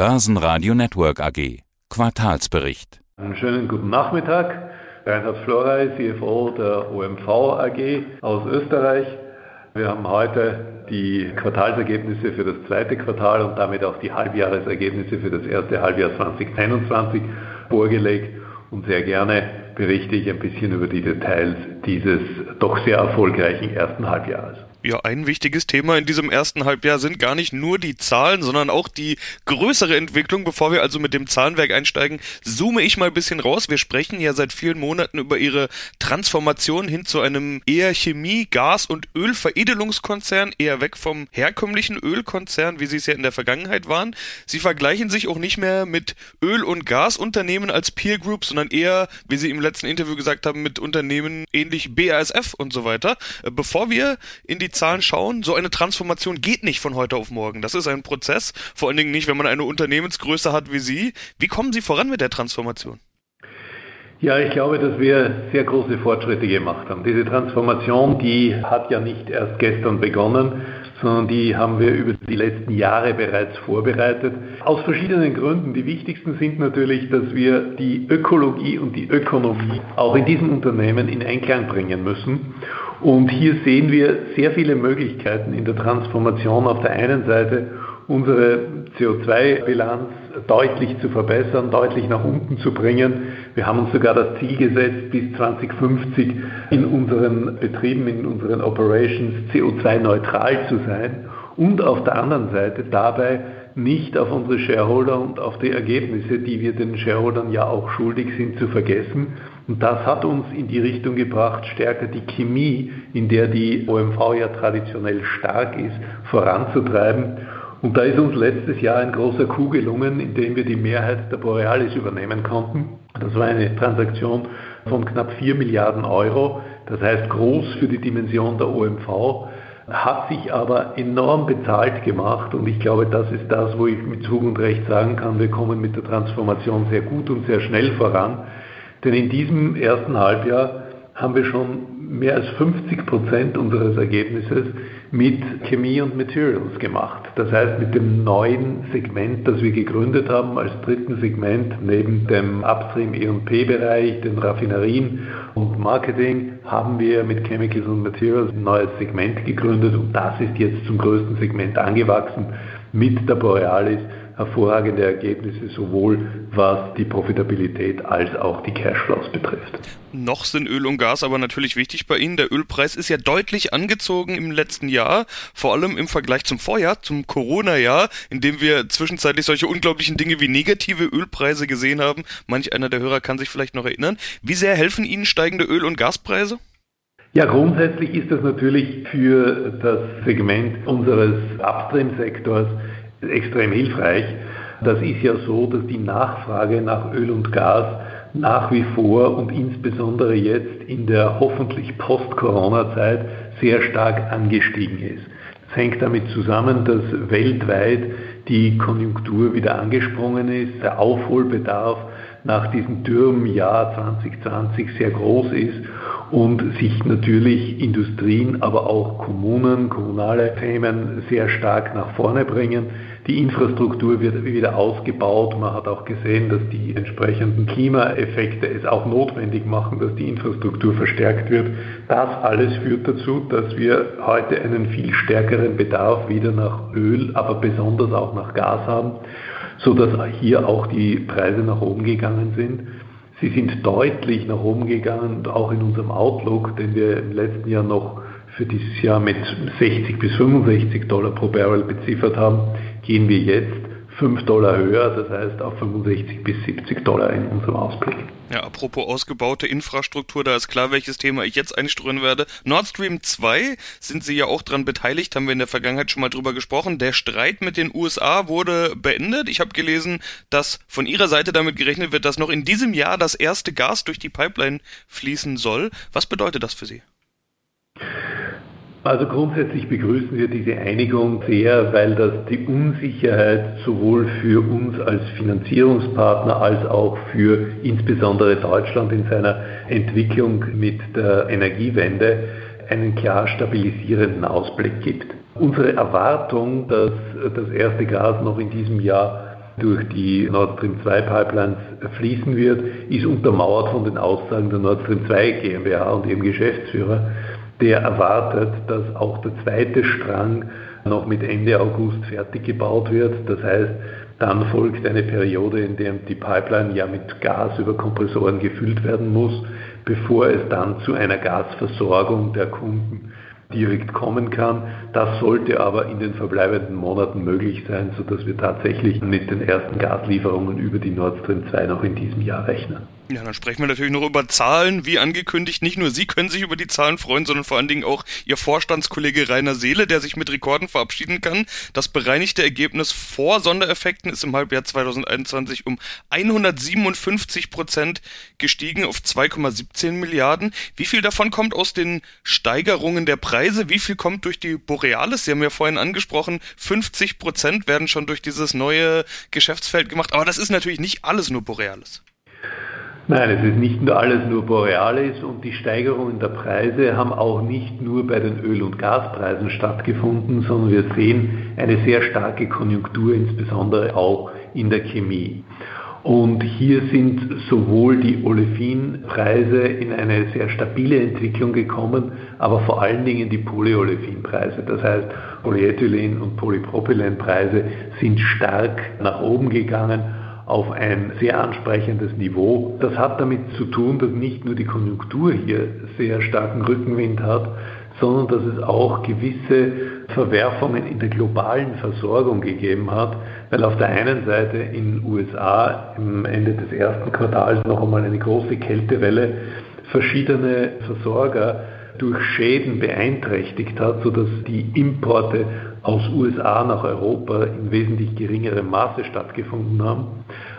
Börsenradio Network AG. Quartalsbericht. Einen schönen guten Nachmittag. Reinhard Florey, CFO der OMV AG aus Österreich. Wir haben heute die Quartalsergebnisse für das zweite Quartal und damit auch die Halbjahresergebnisse für das erste Halbjahr 2021 vorgelegt und sehr gerne berichte ich ein bisschen über die Details dieses doch sehr erfolgreichen ersten Halbjahres. Ja, ein wichtiges Thema in diesem ersten Halbjahr sind gar nicht nur die Zahlen, sondern auch die größere Entwicklung. Bevor wir also mit dem Zahlenwerk einsteigen, zoome ich mal ein bisschen raus. Wir sprechen ja seit vielen Monaten über ihre Transformation hin zu einem eher Chemie-, Gas- und Ölveredelungskonzern, eher weg vom herkömmlichen Ölkonzern, wie sie es ja in der Vergangenheit waren. Sie vergleichen sich auch nicht mehr mit Öl- und Gasunternehmen als Peer Group, sondern eher, wie Sie im letzten Interview gesagt haben, mit Unternehmen ähnlich BASF und so weiter. Bevor wir in die die Zahlen schauen, so eine Transformation geht nicht von heute auf morgen. Das ist ein Prozess, vor allen Dingen nicht, wenn man eine Unternehmensgröße hat wie Sie. Wie kommen Sie voran mit der Transformation? Ja, ich glaube, dass wir sehr große Fortschritte gemacht haben. Diese Transformation, die hat ja nicht erst gestern begonnen, sondern die haben wir über die letzten Jahre bereits vorbereitet. Aus verschiedenen Gründen. Die wichtigsten sind natürlich, dass wir die Ökologie und die Ökonomie auch in diesem Unternehmen in Einklang bringen müssen. Und hier sehen wir sehr viele Möglichkeiten in der Transformation. Auf der einen Seite unsere CO2-Bilanz deutlich zu verbessern, deutlich nach unten zu bringen. Wir haben uns sogar das Ziel gesetzt, bis 2050 in unseren Betrieben, in unseren Operations CO2-neutral zu sein und auf der anderen Seite dabei nicht auf unsere Shareholder und auf die Ergebnisse, die wir den Shareholdern ja auch schuldig sind, zu vergessen. Und das hat uns in die Richtung gebracht, stärker die Chemie, in der die OMV ja traditionell stark ist, voranzutreiben. Und da ist uns letztes Jahr ein großer Coup gelungen, indem wir die Mehrheit der Borealis übernehmen konnten. Das war eine Transaktion von knapp 4 Milliarden Euro, das heißt groß für die Dimension der OMV, hat sich aber enorm bezahlt gemacht und ich glaube, das ist das, wo ich mit Zug und Recht sagen kann, wir kommen mit der Transformation sehr gut und sehr schnell voran. Denn in diesem ersten Halbjahr haben wir schon mehr als 50 Prozent unseres Ergebnisses mit Chemie und Materials gemacht. Das heißt, mit dem neuen Segment, das wir gegründet haben, als dritten Segment neben dem Upstream E&P-Bereich, den Raffinerien und Marketing, haben wir mit Chemicals und Materials ein neues Segment gegründet und das ist jetzt zum größten Segment angewachsen mit der Borealis hervorragende Ergebnisse, sowohl was die Profitabilität als auch die Cashflows betrifft. Noch sind Öl und Gas aber natürlich wichtig bei Ihnen. Der Ölpreis ist ja deutlich angezogen im letzten Jahr, vor allem im Vergleich zum Vorjahr, zum Corona-Jahr, in dem wir zwischenzeitlich solche unglaublichen Dinge wie negative Ölpreise gesehen haben. Manch einer der Hörer kann sich vielleicht noch erinnern. Wie sehr helfen Ihnen steigende Öl- und Gaspreise? Ja, grundsätzlich ist das natürlich für das Segment unseres Upstream-Sektors extrem hilfreich. Das ist ja so, dass die Nachfrage nach Öl und Gas nach wie vor und insbesondere jetzt in der hoffentlich Post-Corona-Zeit sehr stark angestiegen ist. Das hängt damit zusammen, dass weltweit die Konjunktur wieder angesprungen ist, der Aufholbedarf nach diesem dürren Jahr 2020 sehr groß ist und sich natürlich Industrien, aber auch Kommunen, kommunale Themen sehr stark nach vorne bringen. Die Infrastruktur wird wieder ausgebaut. Man hat auch gesehen, dass die entsprechenden Klimaeffekte es auch notwendig machen, dass die Infrastruktur verstärkt wird. Das alles führt dazu, dass wir heute einen viel stärkeren Bedarf wieder nach Öl, aber besonders auch nach Gas haben, sodass hier auch die Preise nach oben gegangen sind. Sie sind deutlich nach oben gegangen, auch in unserem Outlook, den wir im letzten Jahr noch für dieses Jahr mit 60 bis 65 Dollar pro Barrel beziffert haben, gehen wir jetzt 5 Dollar höher, das heißt auf 65 bis 70 Dollar in unserem Ausblick. Ja, apropos ausgebaute Infrastruktur, da ist klar, welches Thema ich jetzt einstreuen werde. Nord Stream 2 sind Sie ja auch dran beteiligt, haben wir in der Vergangenheit schon mal drüber gesprochen. Der Streit mit den USA wurde beendet. Ich habe gelesen, dass von Ihrer Seite damit gerechnet wird, dass noch in diesem Jahr das erste Gas durch die Pipeline fließen soll. Was bedeutet das für Sie? Also grundsätzlich begrüßen wir diese Einigung sehr, weil das die Unsicherheit sowohl für uns als Finanzierungspartner als auch für insbesondere Deutschland in seiner Entwicklung mit der Energiewende einen klar stabilisierenden Ausblick gibt. Unsere Erwartung, dass das erste Gas noch in diesem Jahr durch die Nord Stream 2 Pipelines fließen wird, ist untermauert von den Aussagen der Nord Stream 2 GmbH und ihrem Geschäftsführer, der erwartet, dass auch der zweite Strang noch mit Ende August fertig gebaut wird. Das heißt, dann folgt eine Periode, in der die Pipeline ja mit Gas über Kompressoren gefüllt werden muss, bevor es dann zu einer Gasversorgung der Kunden direkt kommen kann. Das sollte aber in den verbleibenden Monaten möglich sein, sodass wir tatsächlich mit den ersten Gaslieferungen über die Nord Stream 2 noch in diesem Jahr rechnen. Ja, dann sprechen wir natürlich noch über Zahlen, wie angekündigt. Nicht nur Sie können sich über die Zahlen freuen, sondern vor allen Dingen auch Ihr Vorstandskollege Rainer Seele, der sich mit Rekorden verabschieden kann. Das bereinigte Ergebnis vor Sondereffekten ist im Halbjahr 2021 um 157 Prozent gestiegen auf 2,17 Milliarden. Wie viel davon kommt aus den Steigerungen der Preise? Wie viel kommt durch die Borealis? Sie haben ja vorhin angesprochen, 50 Prozent werden schon durch dieses neue Geschäftsfeld gemacht. Aber das ist natürlich nicht alles nur Borealis. Nein, es ist nicht nur alles nur Borealis und die Steigerungen der Preise haben auch nicht nur bei den Öl- und Gaspreisen stattgefunden, sondern wir sehen eine sehr starke Konjunktur, insbesondere auch in der Chemie. Und hier sind sowohl die Olefinpreise in eine sehr stabile Entwicklung gekommen, aber vor allen Dingen die Polyolefinpreise. Das heißt, Polyethylen und Polypropylenpreise sind stark nach oben gegangen auf ein sehr ansprechendes Niveau. Das hat damit zu tun, dass nicht nur die Konjunktur hier sehr starken Rückenwind hat, sondern dass es auch gewisse Verwerfungen in der globalen Versorgung gegeben hat, weil auf der einen Seite in den USA im Ende des ersten Quartals noch einmal eine große Kältewelle verschiedene Versorger durch Schäden beeinträchtigt hat, sodass die Importe aus USA nach Europa in wesentlich geringerem Maße stattgefunden haben,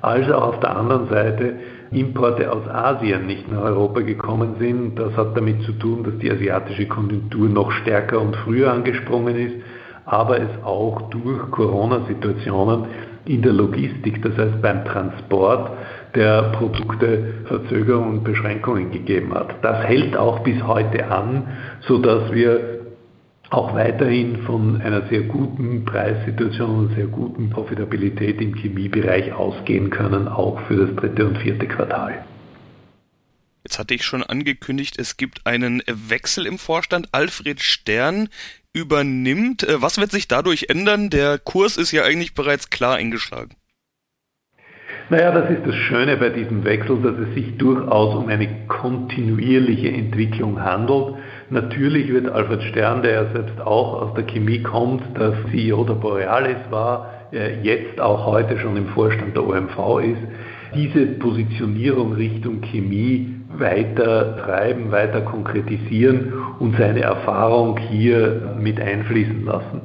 als auch auf der anderen Seite Importe aus Asien nicht nach Europa gekommen sind. Das hat damit zu tun, dass die asiatische Konjunktur noch stärker und früher angesprungen ist, aber es auch durch Corona-Situationen in der Logistik, das heißt beim Transport der Produkte Verzögerungen und Beschränkungen gegeben hat. Das hält auch bis heute an, sodass wir auch weiterhin von einer sehr guten Preissituation und sehr guten Profitabilität im Chemiebereich ausgehen können, auch für das dritte und vierte Quartal. Jetzt hatte ich schon angekündigt, es gibt einen Wechsel im Vorstand. Alfred Stern übernimmt. Äh, was wird sich dadurch ändern? Der Kurs ist ja eigentlich bereits klar eingeschlagen. Naja, das ist das Schöne bei diesem Wechsel, dass es sich durchaus um eine kontinuierliche Entwicklung handelt. Natürlich wird Alfred Stern, der ja selbst auch aus der Chemie kommt, der CEO der Borealis war, jetzt auch heute schon im Vorstand der OMV ist, diese Positionierung Richtung Chemie weiter treiben, weiter konkretisieren und seine Erfahrung hier mit einfließen lassen.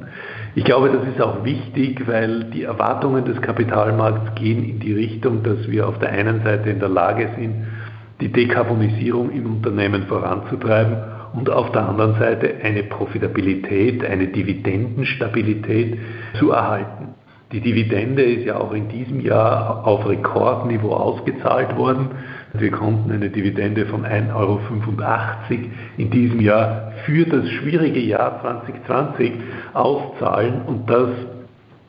Ich glaube, das ist auch wichtig, weil die Erwartungen des Kapitalmarkts gehen in die Richtung, dass wir auf der einen Seite in der Lage sind, die Dekarbonisierung in Unternehmen voranzutreiben und auf der anderen Seite eine Profitabilität, eine Dividendenstabilität zu erhalten. Die Dividende ist ja auch in diesem Jahr auf Rekordniveau ausgezahlt worden. Wir konnten eine Dividende von 1,85 Euro in diesem Jahr für das schwierige Jahr 2020 auszahlen und das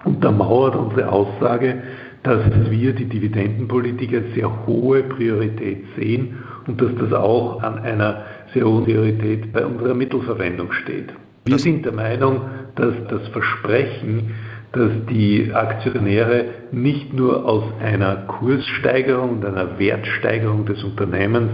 untermauert unsere Aussage, dass wir die Dividendenpolitik als sehr hohe Priorität sehen und dass das auch an einer sehr hohen Priorität bei unserer Mittelverwendung steht. Wir sind der Meinung, dass das Versprechen, dass die Aktionäre nicht nur aus einer Kurssteigerung und einer Wertsteigerung des Unternehmens,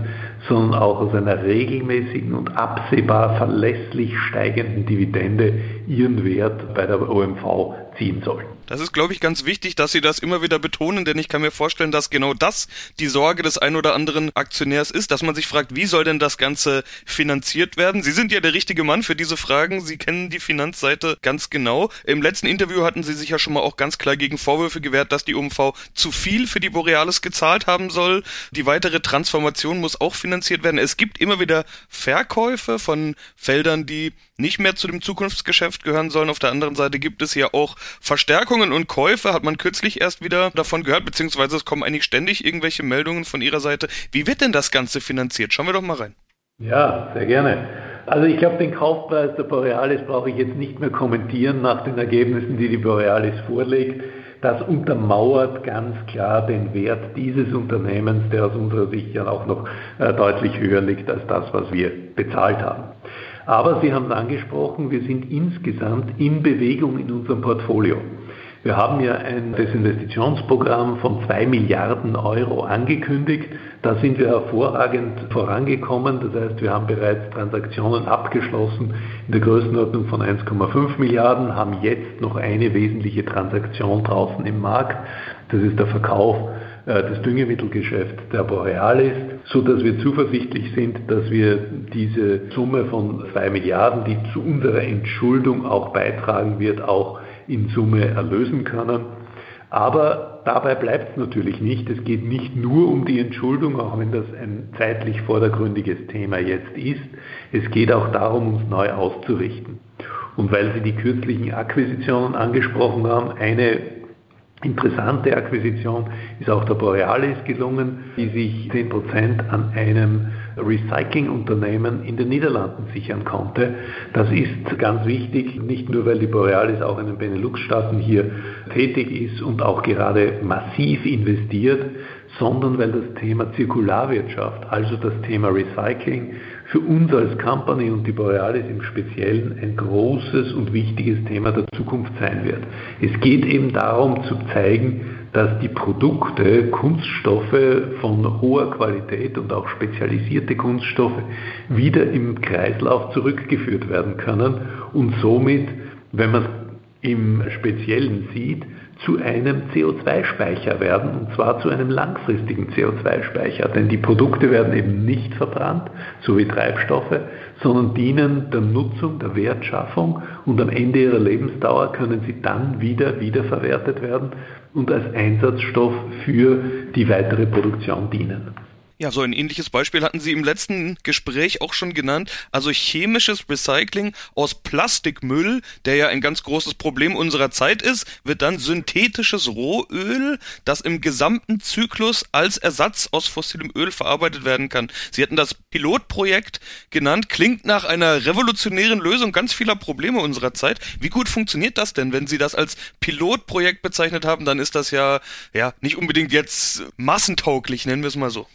sondern auch aus einer regelmäßigen und absehbar verlässlich steigenden Dividende ihren Wert bei der OMV ziehen sollten. Das ist, glaube ich, ganz wichtig, dass Sie das immer wieder betonen, denn ich kann mir vorstellen, dass genau das die Sorge des ein oder anderen Aktionärs ist, dass man sich fragt, wie soll denn das Ganze finanziert werden? Sie sind ja der richtige Mann für diese Fragen. Sie kennen die Finanzseite ganz genau. Im letzten Interview hatten Sie sich ja schon mal auch ganz klar gegen Vorwürfe gewehrt, dass die UMV zu viel für die Borealis gezahlt haben soll. Die weitere Transformation muss auch finanziert werden. Es gibt immer wieder Verkäufe von Feldern, die nicht mehr zu dem Zukunftsgeschäft gehören sollen. Auf der anderen Seite gibt es ja auch Verstärkungen und Käufe, hat man kürzlich erst wieder davon gehört, beziehungsweise es kommen eigentlich ständig irgendwelche Meldungen von Ihrer Seite. Wie wird denn das Ganze finanziert? Schauen wir doch mal rein. Ja, sehr gerne. Also ich glaube, den Kaufpreis der Borealis brauche ich jetzt nicht mehr kommentieren nach den Ergebnissen, die die Borealis vorlegt. Das untermauert ganz klar den Wert dieses Unternehmens, der aus unserer Sicht ja auch noch äh, deutlich höher liegt als das, was wir bezahlt haben. Aber Sie haben es angesprochen, wir sind insgesamt in Bewegung in unserem Portfolio. Wir haben ja ein Desinvestitionsprogramm von 2 Milliarden Euro angekündigt. Da sind wir hervorragend vorangekommen. Das heißt, wir haben bereits Transaktionen abgeschlossen in der Größenordnung von 1,5 Milliarden, haben jetzt noch eine wesentliche Transaktion draußen im Markt. Das ist der Verkauf äh, des Düngemittelgeschäfts der Borealis, so dass wir zuversichtlich sind, dass wir diese Summe von 2 Milliarden, die zu unserer Entschuldung auch beitragen wird, auch in Summe erlösen können. Aber dabei bleibt es natürlich nicht. Es geht nicht nur um die Entschuldung, auch wenn das ein zeitlich vordergründiges Thema jetzt ist. Es geht auch darum, uns neu auszurichten. Und weil Sie die kürzlichen Akquisitionen angesprochen haben, eine interessante Akquisition ist auch der Borealis gelungen, die sich 10% an einem Recyclingunternehmen in den Niederlanden sichern konnte. Das ist ganz wichtig, nicht nur weil die Borealis auch in den Benelux-Staaten hier tätig ist und auch gerade massiv investiert, sondern weil das Thema Zirkularwirtschaft, also das Thema Recycling, für uns als Company und die Borealis im Speziellen ein großes und wichtiges Thema der Zukunft sein wird. Es geht eben darum zu zeigen, dass die Produkte, Kunststoffe von hoher Qualität und auch spezialisierte Kunststoffe wieder im Kreislauf zurückgeführt werden können und somit, wenn man es im Speziellen sieht, zu einem CO2-Speicher werden, und zwar zu einem langfristigen CO2-Speicher. Denn die Produkte werden eben nicht verbrannt, so wie Treibstoffe, sondern dienen der Nutzung, der Wertschaffung und am Ende ihrer Lebensdauer können sie dann wieder wiederverwertet werden und als Einsatzstoff für die weitere Produktion dienen. Ja, so ein ähnliches Beispiel hatten Sie im letzten Gespräch auch schon genannt. Also chemisches Recycling aus Plastikmüll, der ja ein ganz großes Problem unserer Zeit ist, wird dann synthetisches Rohöl, das im gesamten Zyklus als Ersatz aus fossilem Öl verarbeitet werden kann. Sie hatten das Pilotprojekt genannt, klingt nach einer revolutionären Lösung ganz vieler Probleme unserer Zeit. Wie gut funktioniert das denn? Wenn Sie das als Pilotprojekt bezeichnet haben, dann ist das ja, ja, nicht unbedingt jetzt massentauglich, nennen wir es mal so.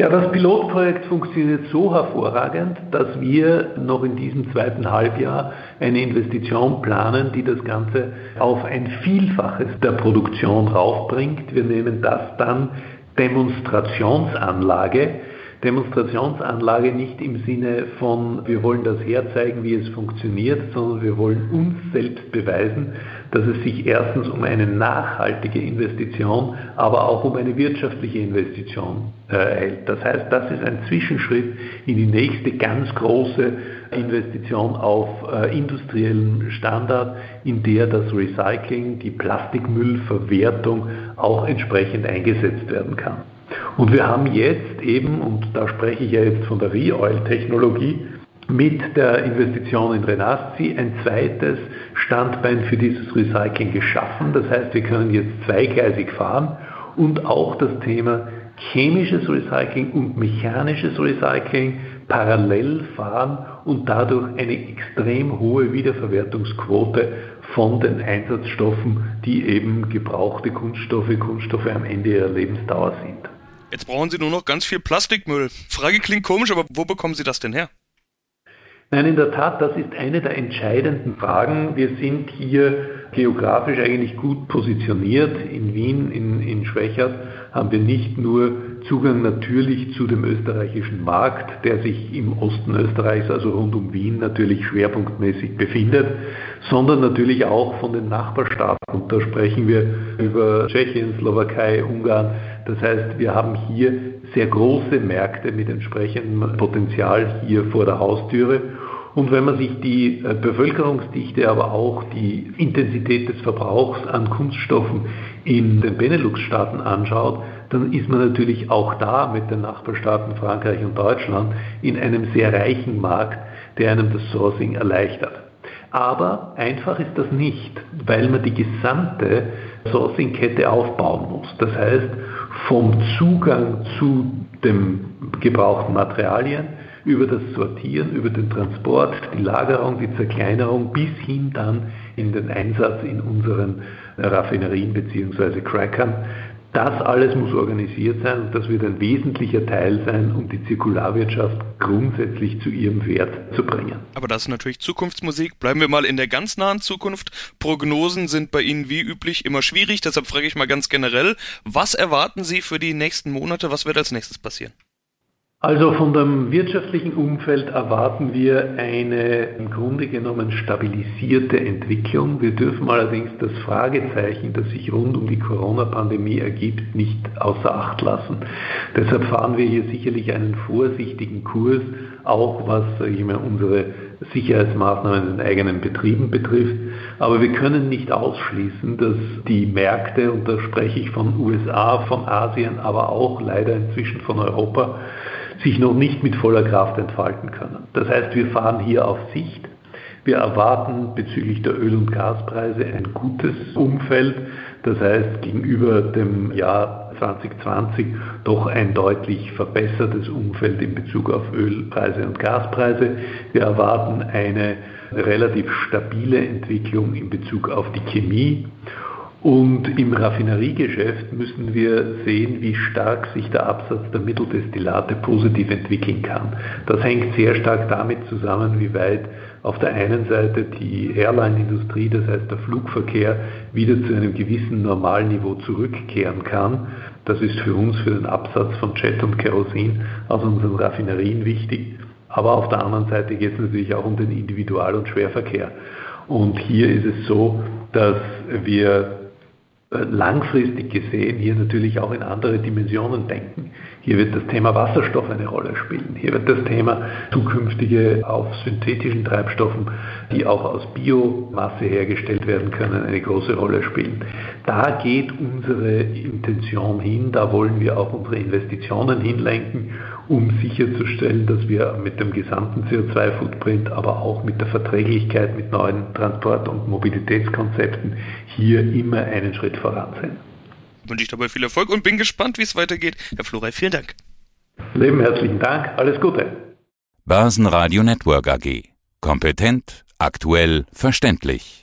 Ja, das Pilotprojekt funktioniert so hervorragend, dass wir noch in diesem zweiten Halbjahr eine Investition planen, die das Ganze auf ein Vielfaches der Produktion raufbringt. Wir nehmen das dann Demonstrationsanlage. Demonstrationsanlage nicht im Sinne von, wir wollen das herzeigen, wie es funktioniert, sondern wir wollen uns selbst beweisen, dass es sich erstens um eine nachhaltige Investition, aber auch um eine wirtschaftliche Investition äh, hält. Das heißt, das ist ein Zwischenschritt in die nächste ganz große Investition auf äh, industriellen Standard, in der das Recycling, die Plastikmüllverwertung auch entsprechend eingesetzt werden kann. Und wir haben jetzt eben, und da spreche ich ja jetzt von der Re-Oil-Technologie, mit der Investition in Renasci ein zweites Standbein für dieses Recycling geschaffen. Das heißt, wir können jetzt zweigleisig fahren und auch das Thema chemisches Recycling und mechanisches Recycling parallel fahren und dadurch eine extrem hohe Wiederverwertungsquote von den Einsatzstoffen, die eben gebrauchte Kunststoffe, Kunststoffe am Ende ihrer Lebensdauer sind. Jetzt brauchen Sie nur noch ganz viel Plastikmüll. Frage klingt komisch, aber wo bekommen Sie das denn her? Nein, in der Tat, das ist eine der entscheidenden Fragen. Wir sind hier geografisch eigentlich gut positioniert. In Wien, in, in Schwächert haben wir nicht nur Zugang natürlich zu dem österreichischen Markt, der sich im Osten Österreichs, also rund um Wien, natürlich schwerpunktmäßig befindet, sondern natürlich auch von den Nachbarstaaten. Und da sprechen wir über Tschechien, Slowakei, Ungarn. Das heißt, wir haben hier sehr große Märkte mit entsprechendem Potenzial hier vor der Haustüre. Und wenn man sich die äh, Bevölkerungsdichte, aber auch die Intensität des Verbrauchs an Kunststoffen in den Benelux-Staaten anschaut, dann ist man natürlich auch da mit den Nachbarstaaten Frankreich und Deutschland in einem sehr reichen Markt, der einem das Sourcing erleichtert. Aber einfach ist das nicht, weil man die gesamte Sourcing-Kette aufbauen muss. Das heißt, vom Zugang zu den gebrauchten Materialien über das Sortieren, über den Transport, die Lagerung, die Zerkleinerung bis hin dann in den Einsatz in unseren Raffinerien bzw. Crackern. Das alles muss organisiert sein und das wird ein wesentlicher Teil sein, um die Zirkularwirtschaft grundsätzlich zu ihrem Wert zu bringen. Aber das ist natürlich Zukunftsmusik. Bleiben wir mal in der ganz nahen Zukunft. Prognosen sind bei Ihnen wie üblich immer schwierig, deshalb frage ich mal ganz generell, was erwarten Sie für die nächsten Monate? Was wird als nächstes passieren? Also von dem wirtschaftlichen Umfeld erwarten wir eine im Grunde genommen stabilisierte Entwicklung. Wir dürfen allerdings das Fragezeichen, das sich rund um die Corona-Pandemie ergibt, nicht außer Acht lassen. Deshalb fahren wir hier sicherlich einen vorsichtigen Kurs, auch was ich mal, unsere Sicherheitsmaßnahmen in den eigenen Betrieben betrifft. Aber wir können nicht ausschließen, dass die Märkte, und da spreche ich von USA, von Asien, aber auch leider inzwischen von Europa, sich noch nicht mit voller Kraft entfalten können. Das heißt, wir fahren hier auf Sicht. Wir erwarten bezüglich der Öl- und Gaspreise ein gutes Umfeld. Das heißt, gegenüber dem Jahr 2020 doch ein deutlich verbessertes Umfeld in Bezug auf Ölpreise und Gaspreise. Wir erwarten eine relativ stabile Entwicklung in Bezug auf die Chemie und im Raffineriegeschäft müssen wir sehen, wie stark sich der Absatz der Mitteldestillate positiv entwickeln kann. Das hängt sehr stark damit zusammen, wie weit auf der einen Seite die Airline-Industrie, das heißt der Flugverkehr, wieder zu einem gewissen Normalniveau zurückkehren kann. Das ist für uns, für den Absatz von Jet und Kerosin aus unseren Raffinerien wichtig. Aber auf der anderen Seite geht es natürlich auch um den Individual- und Schwerverkehr. Und hier ist es so, dass wir langfristig gesehen hier natürlich auch in andere Dimensionen denken. Hier wird das Thema Wasserstoff eine Rolle spielen. Hier wird das Thema zukünftige auf synthetischen Treibstoffen, die auch aus Biomasse hergestellt werden können, eine große Rolle spielen. Da geht unsere Intention hin, da wollen wir auch unsere Investitionen hinlenken, um sicherzustellen, dass wir mit dem gesamten CO2-Footprint, aber auch mit der Verträglichkeit mit neuen Transport- und Mobilitätskonzepten hier immer einen Schritt voran sind. Wünsche ich dabei viel Erfolg und bin gespannt, wie es weitergeht. Herr Florey, vielen Dank. Leben, herzlichen Dank. Alles Gute. Börsenradio Network AG. Kompetent, aktuell, verständlich.